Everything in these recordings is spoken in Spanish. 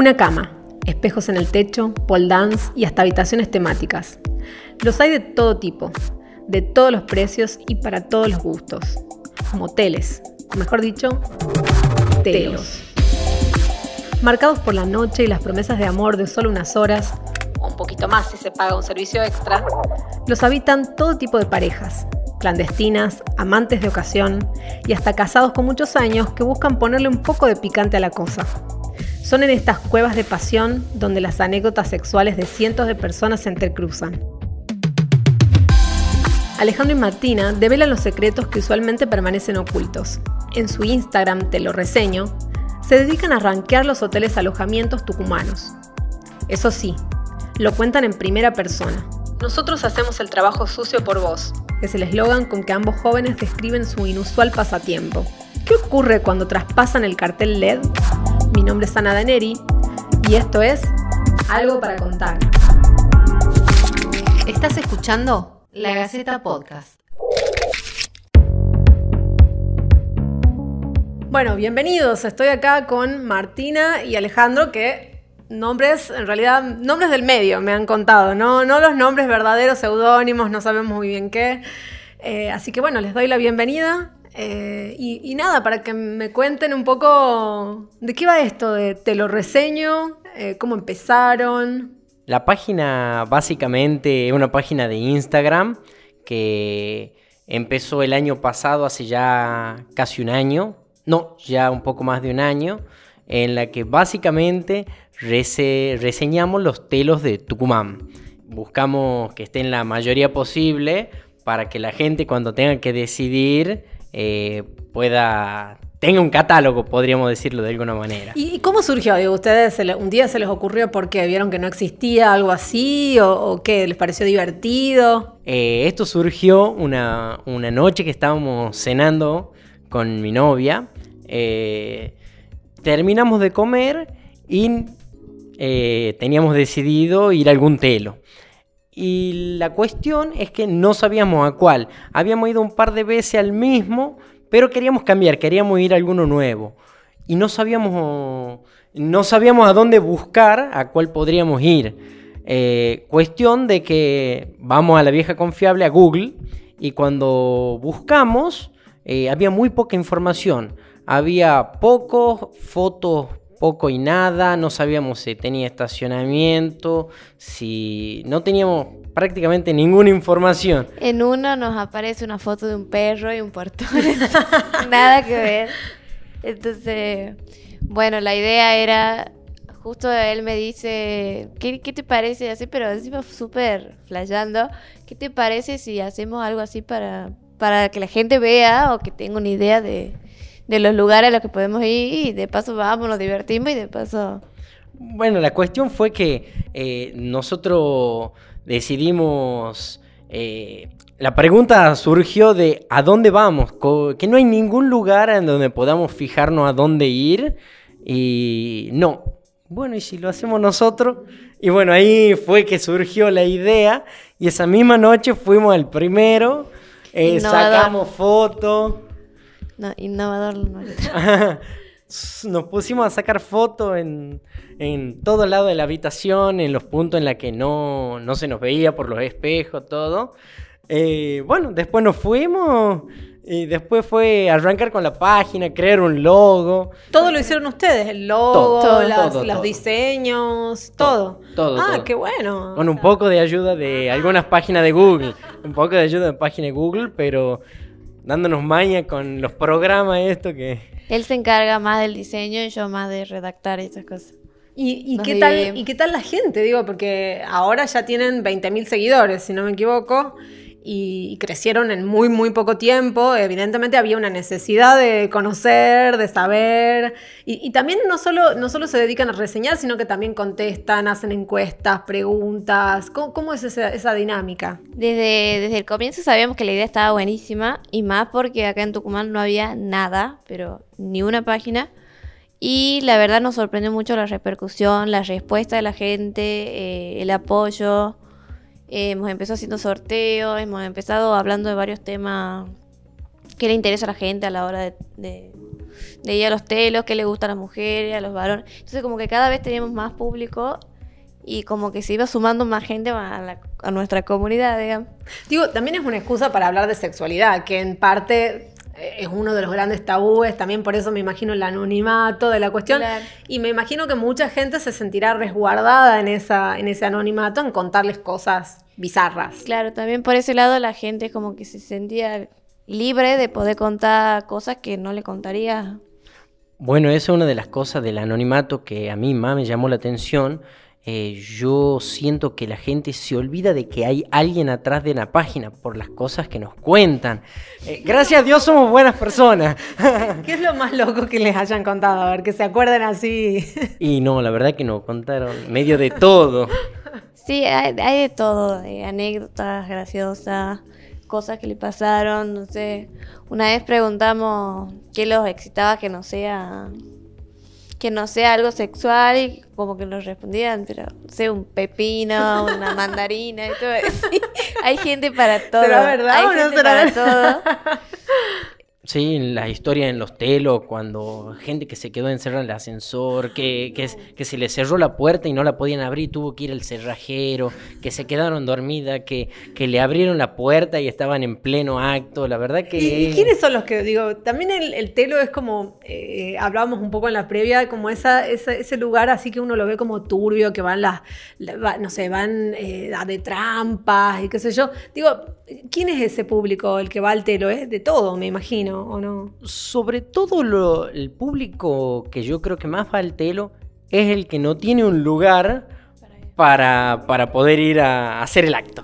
Una cama, espejos en el techo, pole dance y hasta habitaciones temáticas. Los hay de todo tipo, de todos los precios y para todos los gustos. Moteles, o mejor dicho, telos. Marcados por la noche y las promesas de amor de solo unas horas, o un poquito más si se paga un servicio extra, los habitan todo tipo de parejas, clandestinas, amantes de ocasión y hasta casados con muchos años que buscan ponerle un poco de picante a la cosa. Son en estas cuevas de pasión donde las anécdotas sexuales de cientos de personas se intercruzan. Alejandro y Martina develan los secretos que usualmente permanecen ocultos. En su Instagram, te lo reseño, se dedican a rankear los hoteles alojamientos tucumanos. Eso sí, lo cuentan en primera persona. Nosotros hacemos el trabajo sucio por vos, es el eslogan con que ambos jóvenes describen su inusual pasatiempo. ¿Qué ocurre cuando traspasan el cartel LED? Mi nombre es Ana Daneri y esto es Algo para contar. ¿Estás escuchando? La Gaceta Podcast. Bueno, bienvenidos. Estoy acá con Martina y Alejandro, que nombres, en realidad, nombres del medio me han contado, no, no los nombres verdaderos, seudónimos, no sabemos muy bien qué. Eh, así que bueno, les doy la bienvenida. Eh, y, nada, para que me cuenten un poco de qué va esto, de te lo reseño, eh, cómo empezaron. La página básicamente es una página de Instagram que empezó el año pasado, hace ya casi un año, no, ya un poco más de un año, en la que básicamente reseñamos los telos de Tucumán. Buscamos que estén la mayoría posible para que la gente cuando tenga que decidir eh, pueda tenga un catálogo, podríamos decirlo de alguna manera. ¿Y cómo surgió? ¿Ustedes un día se les ocurrió porque vieron que no existía algo así o, qué? ¿Les pareció divertido? Eh, esto surgió una, noche que estábamos cenando con mi novia. Eh, terminamos de comer y teníamos decidido ir a algún telo. Y la cuestión es que no sabíamos a cuál. Habíamos ido un par de veces al mismo, pero queríamos cambiar, queríamos ir a alguno nuevo. Y no sabíamos, no sabíamos a dónde buscar, a cuál podríamos ir. Eh, cuestión de que vamos a la vieja confiable, a Google, y cuando buscamos, eh, había muy poca información. Había pocos fotos, poco y nada, no sabíamos si tenía estacionamiento, si no teníamos prácticamente ninguna información. En uno nos aparece una foto de un perro y un portón. Nada que ver. Entonces, bueno, la idea era, justo él me dice, ¿qué, te parece así? Pero encima súper flayando, ¿qué te parece si hacemos algo así para, para que la gente vea o que tenga una idea de, de los lugares a los que podemos ir y de paso vamos, nos divertimos y de paso... Bueno, la cuestión fue que eh, nosotros decidimos... Eh, la pregunta surgió de ¿a dónde vamos? Que no hay ningún lugar en donde podamos fijarnos a dónde ir y no. Bueno, ¿y si lo hacemos nosotros? Y bueno, ahí fue que surgió la idea y esa misma noche fuimos al primero, eh, sacamos fotos. No, innovador. Nos pusimos a sacar fotos en, en todo lado de la habitación, en los puntos en los que no, no se nos veía por los espejos, todo. Eh, bueno, después nos fuimos y después fue arrancar con la página, crear un logo. Todo lo hicieron ustedes, el logo, los diseños, todo. Todo. Ah, qué bueno. Con un poco de ayuda de algunas páginas de Google, un poco de ayuda de página de Google, pero dándonos maña con los programas esto que... Él se encarga más del diseño y yo más de redactar esas cosas. ¿Y, qué tal, ¿Y qué tal la gente? Digo, porque ahora ya tienen 20.000 seguidores, si no me equivoco, y, crecieron en muy, muy poco tiempo. Evidentemente había una necesidad de conocer, de saber. Y, también no solo, no solo se dedican a reseñar, sino que también contestan, hacen encuestas, preguntas. ¿Cómo, es esa, dinámica? Desde, desde el comienzo sabíamos que la idea estaba buenísima, y más porque acá en Tucumán no había nada, pero ni una página. Y la verdad nos sorprendió mucho la repercusión, la respuesta de la gente, eh, el apoyo. Eh, hemos empezado haciendo sorteos, hemos empezado hablando de varios temas que le interesa a la gente a la hora de, de ir a los telos, qué le gusta a las mujeres, a los varones. Entonces como que cada vez teníamos más público y como que se iba sumando más gente a, la- a nuestra comunidad, digamos. Digo, también es una excusa para hablar de sexualidad, que en parte es uno de los grandes tabúes, también por eso me imagino el anonimato de la cuestión. Claro. Y me imagino que mucha gente se sentirá resguardada en, esa, en ese anonimato, en contarles cosas bizarras. Claro, también por ese lado la gente como que se sentía libre de poder contar cosas que no le contaría. Bueno, esa es una de las cosas del anonimato que a mí más me llamó la atención. Eh, yo siento que la gente se olvida de que hay alguien atrás de la página por las cosas que nos cuentan. Eh, gracias a Dios somos buenas personas. ¿Qué es lo más loco que les hayan contado? A ver, que se acuerden así. y no, la verdad que nos contaron medio de todo. Sí, hay, hay de todo, de anécdotas graciosas, cosas que le pasaron, no sé. Una vez preguntamos qué los excitaba que no sea que no sea algo sexual y como que nos respondían, pero no sé, un pepino, una mandarina y todo eso. Hay gente para todo. ¿Será verdad Hay o no gente será para verdad? todo. Sí, las historias en los telos, cuando gente que se quedó encerrada en el ascensor, que, que, se le cerró la puerta y no la podían abrir, tuvo que ir al cerrajero, que se quedaron dormidas, que, que le abrieron la puerta y estaban en pleno acto. La verdad que... ¿Y, quiénes son los que, digo, también el, el telo es como, eh, hablábamos un poco en la previa, como esa, esa- ese lugar así que uno lo ve como turbio, que van las, no sé, van eh, de trampas y qué sé yo. Digo, ¿quién es ese público el que va al telo? Es de todo, me imagino, ¿o no? Sobre todo el público que yo creo que más va al telo es el que no tiene un lugar para, para poder ir a hacer el acto.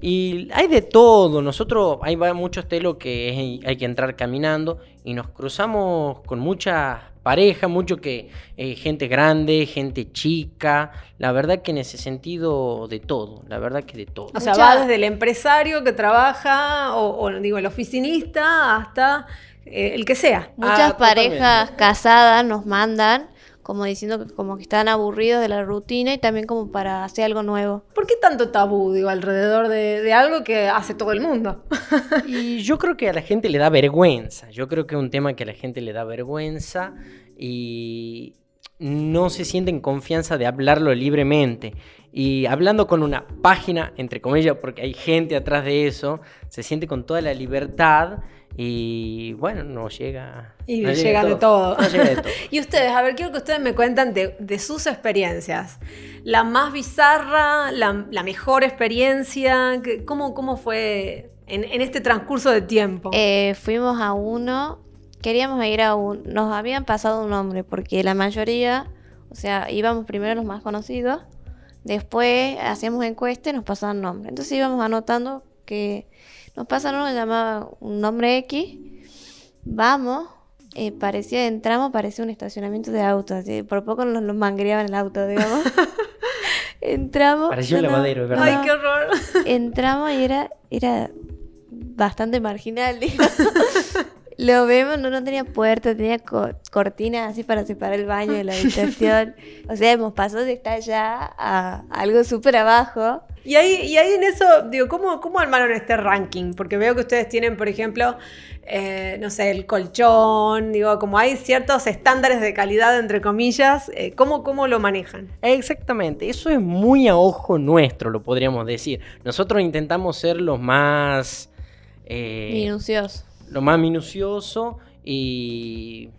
Y hay de todo, nosotros hay muchos telos que hay que entrar caminando y nos cruzamos con muchas parejas, mucho que eh, gente grande, gente chica, la verdad que en ese sentido de todo, la verdad que de todo. O sea, Mucha- va desde el empresario que trabaja, o, o, digo, el oficinista, hasta eh, el que sea. Muchas Ah, parejas casadas nos mandan como diciendo que como que están aburridos de la rutina y también como para hacer algo nuevo. ¿Por qué tanto tabú, digo, alrededor de, de algo que hace todo el mundo? Y yo creo que a la gente le da vergüenza. Yo creo que es un tema que a la gente le da vergüenza y no se siente en confianza de hablarlo libremente. Y hablando con una página, entre comillas, porque hay gente atrás de eso, se siente con toda la libertad y bueno, no llega. Y no llega de todo. todo. No llega de todo. Y ustedes, a ver, quiero que ustedes me cuentan de, de sus experiencias. La más bizarra, la, la mejor experiencia, ¿cómo, cómo fue en, en este transcurso de tiempo? Eh, fuimos a uno, queríamos ir a un, nos habían pasado un nombre porque la mayoría, o sea, íbamos primero los más conocidos, después hacíamos encuesta y nos pasaban nombres. Entonces íbamos anotando que nos pasan uno que llamaba un nombre X, vamos, eh, parecía, entramos, parecía un estacionamiento de autos, así, por poco nos lo mangreaban el auto, digamos. entramos. Pareció un no, no, lavadero, es verdad. Ay, no. qué horror. entramos y era, era bastante marginal, digo. Lo vemos, no, no tenía puerta, tenía co- cortinas así para separar el baño de la habitación. O sea, hemos pasado de estar ya a algo súper abajo. Y ahí, y ahí en eso, digo, ¿cómo, ¿cómo armaron este ranking? Porque veo que ustedes tienen, por ejemplo, eh, no sé, el colchón, digo, como hay ciertos estándares de calidad, entre comillas, eh, ¿cómo, ¿cómo lo manejan? Exactamente, eso es muy a ojo nuestro, lo podríamos decir. Nosotros intentamos ser los más... eh, Minucioso. Lo más minucioso y...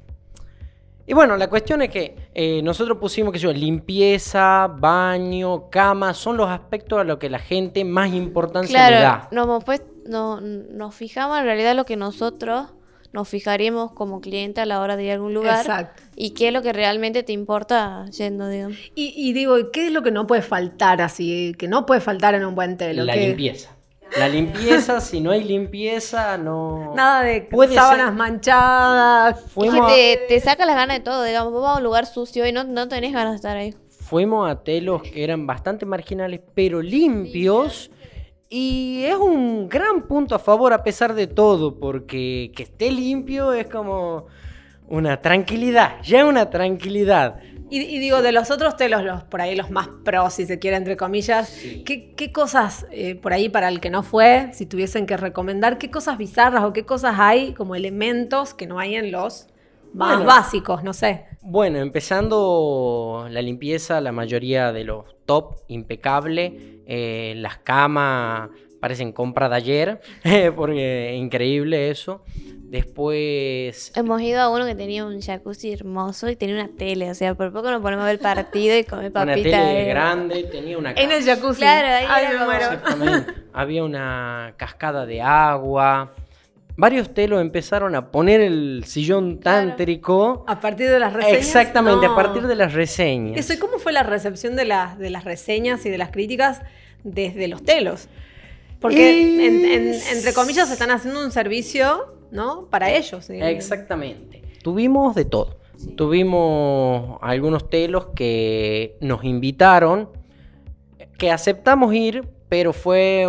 Y bueno, la cuestión es que eh, nosotros pusimos que yo, limpieza, baño, cama, son los aspectos a los que la gente más importancia le Claro, da. no, hemos pues, no, nos fijamos en realidad lo que nosotros nos fijaríamos como cliente a la hora de ir a algún lugar. Exacto. Y qué es lo que realmente te importa yendo, digamos. Y, y digo, ¿qué es lo que no puede faltar así? Que no puede faltar en un buen telo. La limpieza. La limpieza, si no hay limpieza, no... Nada de Puede sábanas ser- manchadas. Es Fuimos, que te, te saca las ganas de todo, digamos, vos vas a un lugar sucio y no, no tenés ganas de estar ahí. fuimos a telos que eran bastante marginales, pero limpios. Y es un gran punto a favor a pesar de todo, porque que esté limpio es como una tranquilidad, ya una tranquilidad. Y, y digo, de los otros telos, los, por ahí los más pros, si se quiere, entre comillas, ¿qué, qué cosas, eh, por ahí para el que no fue, si tuviesen que recomendar, qué cosas bizarras o qué cosas hay como elementos que no hay en los más Bueno. básicos, no sé. Bueno, empezando la limpieza, la mayoría de los top, impecable. Eh, las camas parecen compra de ayer, porque increíble eso. Después, Hemos ido a uno que tenía un jacuzzi hermoso y tenía una tele, o sea, por poco nos ponemos a ver el partido y comer una papitas. tele eh. grande, tenía una En el jacuzzi. Claro, ahí Ay, era me muero. Había una cascada de agua. Varios telos empezaron a poner el sillón Claro. tántrico. A partir de las reseñas. Exactamente, No. a partir de las reseñas. Eso, ¿y cómo fue la recepción de las, de las reseñas y de las críticas desde los telos? Porque, Y- en- en- entre comillas, están haciendo un servicio, ¿no? Para ellos. ¿sí? Exactamente. Tuvimos de todo. Tuvimos algunos telos que nos invitaron, que aceptamos ir, pero fue,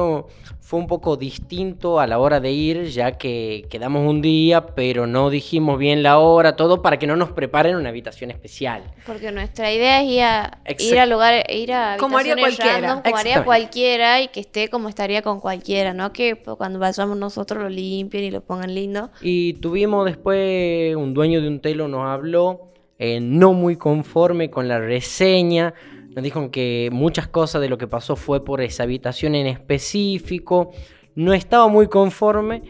fue un poco distinto a la hora de ir, ya que quedamos un día, pero no dijimos bien la hora, todo para que no nos preparen una habitación especial. Porque nuestra idea es ir a, ir a lugar, ir a Como haría cualquiera. random, como haría cualquiera y que esté como estaría con cualquiera, ¿no? Que pues, cuando vayamos nosotros lo limpien y lo pongan lindo. Y tuvimos después un dueño de un telo nos habló, eh, no muy conforme con la reseña. Nos dijo que muchas cosas de lo que pasó fue por esa habitación en específico. No estaba muy conforme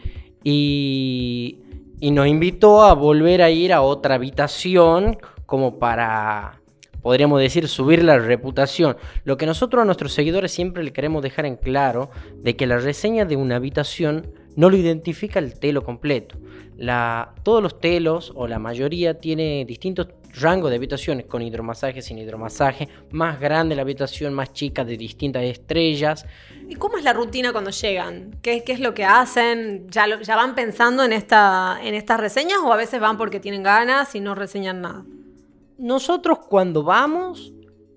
y, y nos invitó a volver a ir a otra habitación como para, podríamos decir, subir la reputación. Lo que nosotros a nuestros seguidores siempre le queremos dejar en claro, de que la reseña de una habitación no lo identifica el telo completo. Todos los telos, o la mayoría, tiene distintos rangos de habitaciones, con hidromasaje, sin hidromasaje, más grande la habitación, más chica, de distintas estrellas. ¿Y cómo es la rutina cuando llegan? ¿Qué, qué es lo que hacen? ¿Ya, lo- ya van pensando en, esta, en estas reseñas o a veces van porque tienen ganas y no reseñan nada? Nosotros cuando vamos,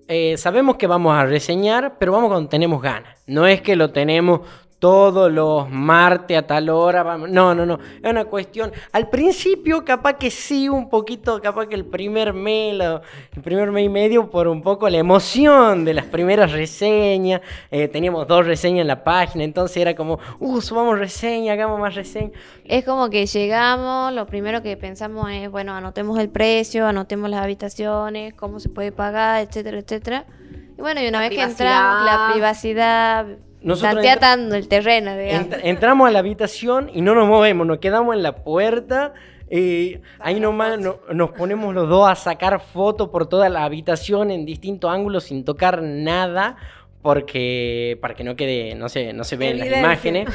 eh, sabemos que vamos a reseñar, pero vamos cuando tenemos ganas. No es que lo tenemos todos los martes a tal hora. Vamos. No, no, no. Es una cuestión. Al principio, capaz que sí, un poquito, capaz que el primer mes, el primer mes y medio, por un poco la emoción de las primeras reseñas. Eh, teníamos dos reseñas en la página, entonces era como, uh, subamos reseña, hagamos más reseña. Es como que llegamos, lo primero que pensamos es, bueno, anotemos el precio, anotemos las habitaciones, cómo se puede pagar, etcétera, etcétera. Y bueno, y una La vez que entramos, la privacidad, Nosotros el terreno, digamos. Ent- entramos a la habitación y no nos movemos, nos quedamos en la puerta. Y ahí nomás no- nos ponemos los dos a sacar fotos por toda la habitación en distintos ángulos sin tocar nada. Porque para que no quede, no se, no se ven las imágenes.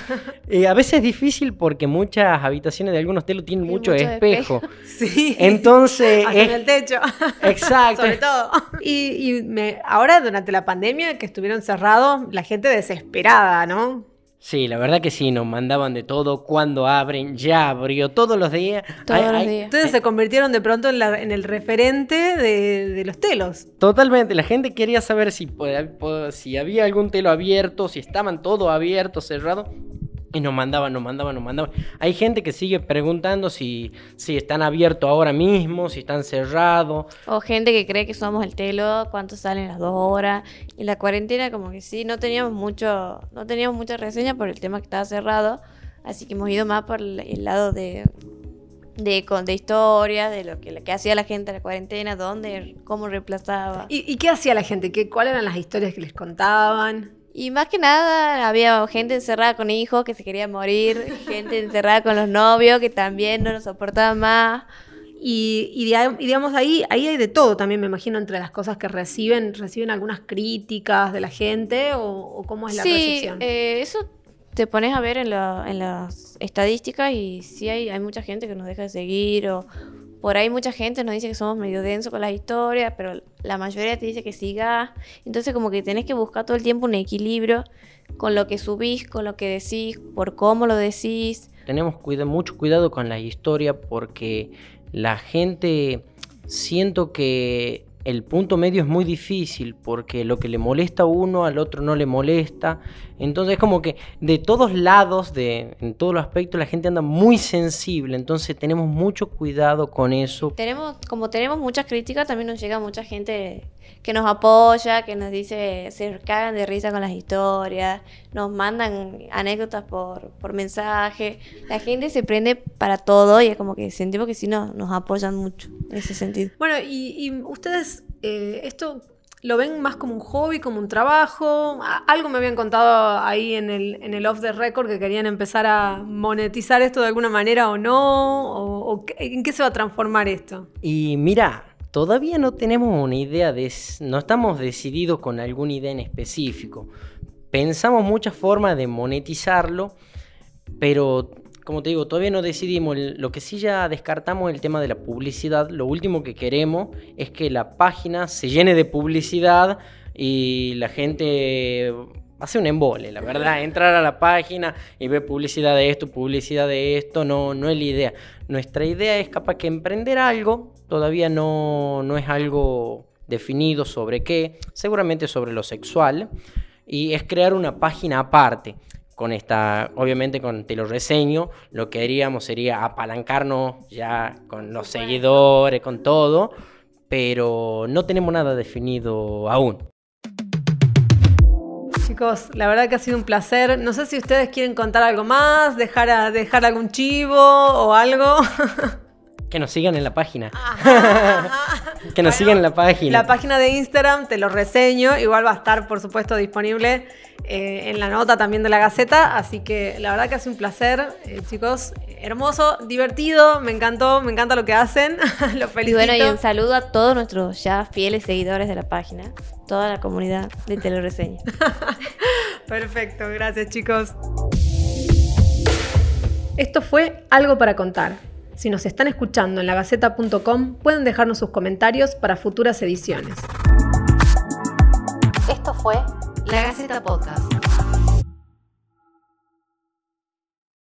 Y a veces es difícil porque muchas habitaciones de algunos telos tienen mucho, mucho espejo. Sí. Entonces, Hasta en el techo. exacto. Sobre todo. Y, y me- ahora, durante la pandemia, que estuvieron cerrados, la gente desesperada, ¿no? Sí, la verdad que sí, nos mandaban de todo. Cuando abren, ya abrió todos los días. Todos los días. Ustedes se convirtieron de pronto en, la- en el referente de, de los telos. Totalmente, la gente quería saber si, si había algún telo abierto, si estaban todos abiertos, cerrados. Y nos mandaban, nos mandaban, nos mandaban. Hay gente que sigue preguntando si, si están abiertos ahora mismo, si están cerrados. O gente que cree que somos el telo, cuánto salen las dos horas. Y la cuarentena como que sí, no teníamos mucho, no teníamos mucha reseña por el tema que estaba cerrado. Así que hemos ido más por el, lado de, de, con- de historias, de lo que, lo que hacía la gente en la cuarentena, dónde, cómo reemplazaba. Y, ¿Y, y qué hacía la gente? ¿Qué, ¿Cuáles eran las historias que les contaban? Más que nada había gente encerrada con hijos que se quería morir, gente encerrada con los novios que también no nos soportaban más. Y, y y digamos, ahí, ahí hay de todo también, me imagino, entre las cosas que reciben. ¿Reciben algunas críticas de la gente o, o cómo es la sí, recepción? eh, eso te pones a ver en, la- en las estadísticas y sí hay, hay mucha gente que nos deja de seguir o por ahí mucha gente nos dice que somos medio denso con las historias, pero la mayoría te dice que sigas. Entonces como que tenés que buscar todo el tiempo un equilibrio con lo que subís, con lo que decís, por cómo lo decís. Tenemos mucho cuidado con la historia porque la gente siento que el punto medio es muy difícil porque lo que le molesta a uno al otro no le molesta. Entonces es como que de todos lados, de, en todos los aspectos, la gente anda muy sensible. Entonces tenemos mucho cuidado con eso. Tenemos, como tenemos muchas críticas, también nos llega mucha gente que nos apoya, que nos dice, se cagan de risa con las historias, nos mandan anécdotas por, por mensaje. La gente se prende para todo y es como que sentimos que sí nos, nos apoyan mucho en ese sentido. Bueno, y, y ustedes, eh, esto lo ven más como un hobby, como un trabajo. Algo me habían contado ahí en el, en el off the record que querían empezar a monetizar esto de alguna manera o no. O, ¿En qué se va a transformar esto? Y mira, todavía no tenemos una idea de, no estamos decididos con alguna idea en específico. Pensamos muchas formas de monetizarlo, pero como te digo, todavía no decidimos. Lo que sí ya descartamos es el tema de la publicidad. Lo último que queremos es que la página se llene de publicidad y la gente hace un embole, la verdad. Entrar a la página y ver publicidad de esto, publicidad de esto, no, no es la idea. Nuestra idea es capaz que emprender algo, todavía no, no es algo definido sobre qué, seguramente sobre lo sexual, y es crear una página aparte. Con esta, obviamente con Te lo reseño, lo que haríamos sería apalancarnos ya con los seguidores, con todo, pero no tenemos nada definido aún. Chicos, la verdad que ha sido un placer. No sé si ustedes quieren contar algo más, dejar, a- dejar algún chivo o algo. Que nos sigan en la página. Ajá. Que nos sigan en la página. La página de Instagram, te lo reseño. Igual va a estar, por supuesto, disponible eh, en la nota también de la Gaceta. Así que la verdad que ha sido un placer, eh, chicos. Hermoso, divertido, me encantó, me encanta lo que hacen. lo Y felicito. bueno, y un saludo a todos nuestros ya fieles seguidores de la página, toda la comunidad de Telereseña. Perfecto, gracias chicos. Esto fue Algo para contar. Si nos están escuchando en lagaceta.com, pueden dejarnos sus comentarios para futuras ediciones. Esto fue La Gaceta Podcast.